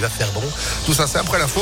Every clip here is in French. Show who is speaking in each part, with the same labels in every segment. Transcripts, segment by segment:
Speaker 1: il va faire bon. Tout ça, c'est après l'info.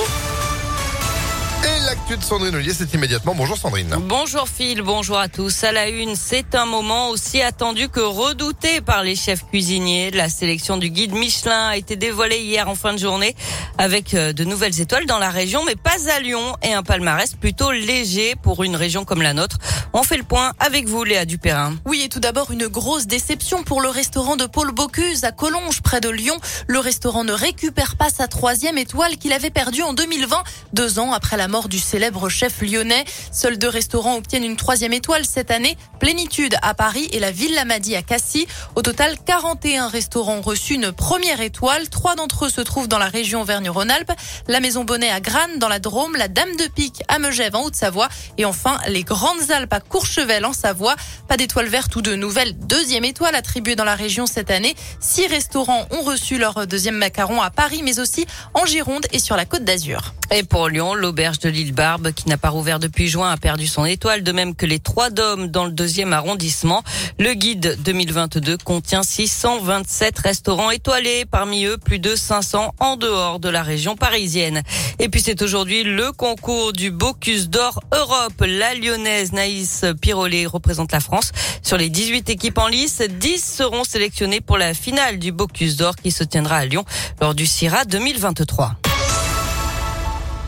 Speaker 1: L'actu de Sandrine Ollier, c'est immédiatement. Bonjour Sandrine.
Speaker 2: Bonjour Phil, bonjour à tous. À la une, c'est un moment aussi attendu que redouté par les chefs cuisiniers. La sélection du guide Michelin a été dévoilée hier en fin de journée avec euh, de nouvelles étoiles dans la région, mais pas à Lyon et un palmarès plutôt léger pour une région comme la nôtre. On fait le point avec vous, Léa Dupérin.
Speaker 3: Oui, et tout d'abord, une grosse déception pour le restaurant de Paul Bocuse à Collonges, près de Lyon. Le restaurant ne récupère pas sa troisième étoile qu'il avait perdue en 2020, deux ans après la mort du célèbre chef lyonnais. Seuls deux restaurants obtiennent une troisième étoile cette année. Plénitude à Paris et la Villa Madi à Cassis. Au total, 41 restaurants ont reçu une première étoile. Trois d'entre eux se trouvent dans la région Auvergne-Rhône-Alpes. La Maison Bonnet à Grannes, dans la Drôme. La Dame de Pique à Megève, en Haute-Savoie. Et enfin, les Grandes Alpes à Courchevel, en Savoie. Pas d'étoile verte ou de nouvelle deuxième étoile attribuée dans la région cette année. Six restaurants ont reçu leur deuxième macaron à Paris, mais aussi en Gironde et sur la Côte d'Azur.
Speaker 2: Et pour Lyon, l'auberge de l'île Barbe, qui n'a pas rouvert depuis juin, a perdu son étoile, de même que les trois dômes dans le deuxième arrondissement. Le guide 2022 contient 627 restaurants étoilés, parmi eux plus de 500 en dehors de la région parisienne. Et puis c'est aujourd'hui le concours du Bocuse d'Or Europe. La lyonnaise Naïs Pirolet représente la France. Sur les 18 équipes en lice, 10 seront sélectionnées pour la finale du Bocuse d'Or qui se tiendra à Lyon lors du CIRA 2023.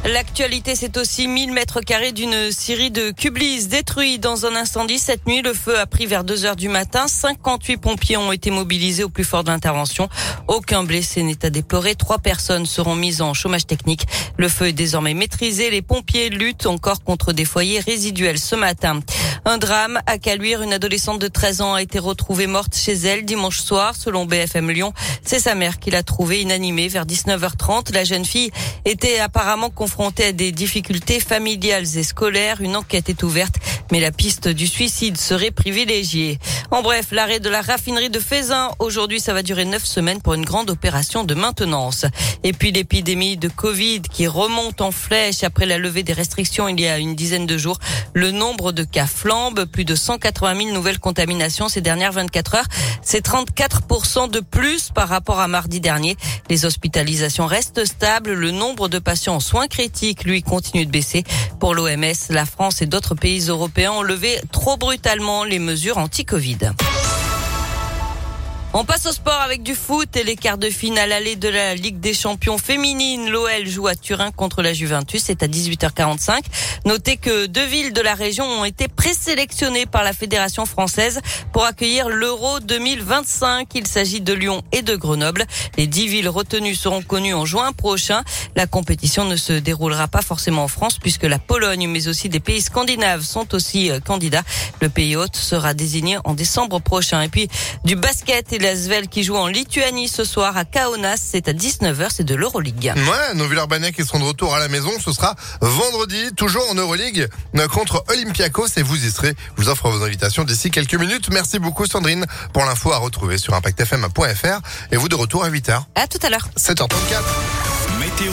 Speaker 2: L'actualité, c'est aussi 1000 mètres carrés d'une série de Kublis détruits dans un incendie. Cette nuit, le feu a pris vers 2 heures du matin. 58 pompiers ont été mobilisés au plus fort de l'intervention. Aucun blessé n'est à déplorer. Trois personnes seront mises en chômage technique. Le feu est désormais maîtrisé. Les pompiers luttent encore contre des foyers résiduels ce matin. Un drame à Caluire. Une adolescente de 13 ans a été retrouvée morte chez elle dimanche soir, selon BFM Lyon. C'est sa mère qui l'a trouvée inanimée vers 19h30. La jeune fille était apparemment confrontée à des difficultés familiales et scolaires. Une enquête est ouverte, mais la piste du suicide serait privilégiée. En bref, l'arrêt de la raffinerie de Faisin. Aujourd'hui, ça va durer neuf semaines pour une grande opération de maintenance. Et puis l'épidémie de Covid qui remonte en flèche après la levée des restrictions il y a une dizaine de jours. Le nombre de cas flambe, plus de 180 000 nouvelles contaminations ces dernières 24 heures. C'est 34% de plus par rapport à mardi dernier. Les hospitalisations restent stables. Le nombre de patients en soins critiques, lui, continue de baisser. Pour l'OMS, la France et d'autres pays européens ont levé trop brutalement les mesures anti-Covid. Sud. On passe au sport avec du foot et les quarts de finale aller de la Ligue des champions féminines. L'OL joue à Turin contre la Juventus. C'est à 18h45. Notez que deux villes de la région ont été présélectionnées par la Fédération française pour accueillir l'Euro 2025. Il s'agit de Lyon et de Grenoble. Les dix villes retenues seront connues en juin prochain. La compétition ne se déroulera pas forcément en France puisque la Pologne mais aussi des pays scandinaves sont aussi euh, candidats. Le pays hôte sera désigné en décembre prochain. Et puis du basket et l'Asvel qui joue en Lituanie ce soir à Kaunas. C'est à 19h, c'est de l'Euroleague.
Speaker 1: Ouais, nos Villeurbanais qui seront de retour à la maison, ce sera vendredi, toujours en Euroleague, contre Olympiakos et vous y serez. Je vous offre vos invitations d'ici quelques minutes. Merci beaucoup Sandrine pour l'info à retrouver sur impactfm.fr et vous de retour à 8h.
Speaker 2: À tout à l'heure.
Speaker 1: 7h34.
Speaker 4: Météo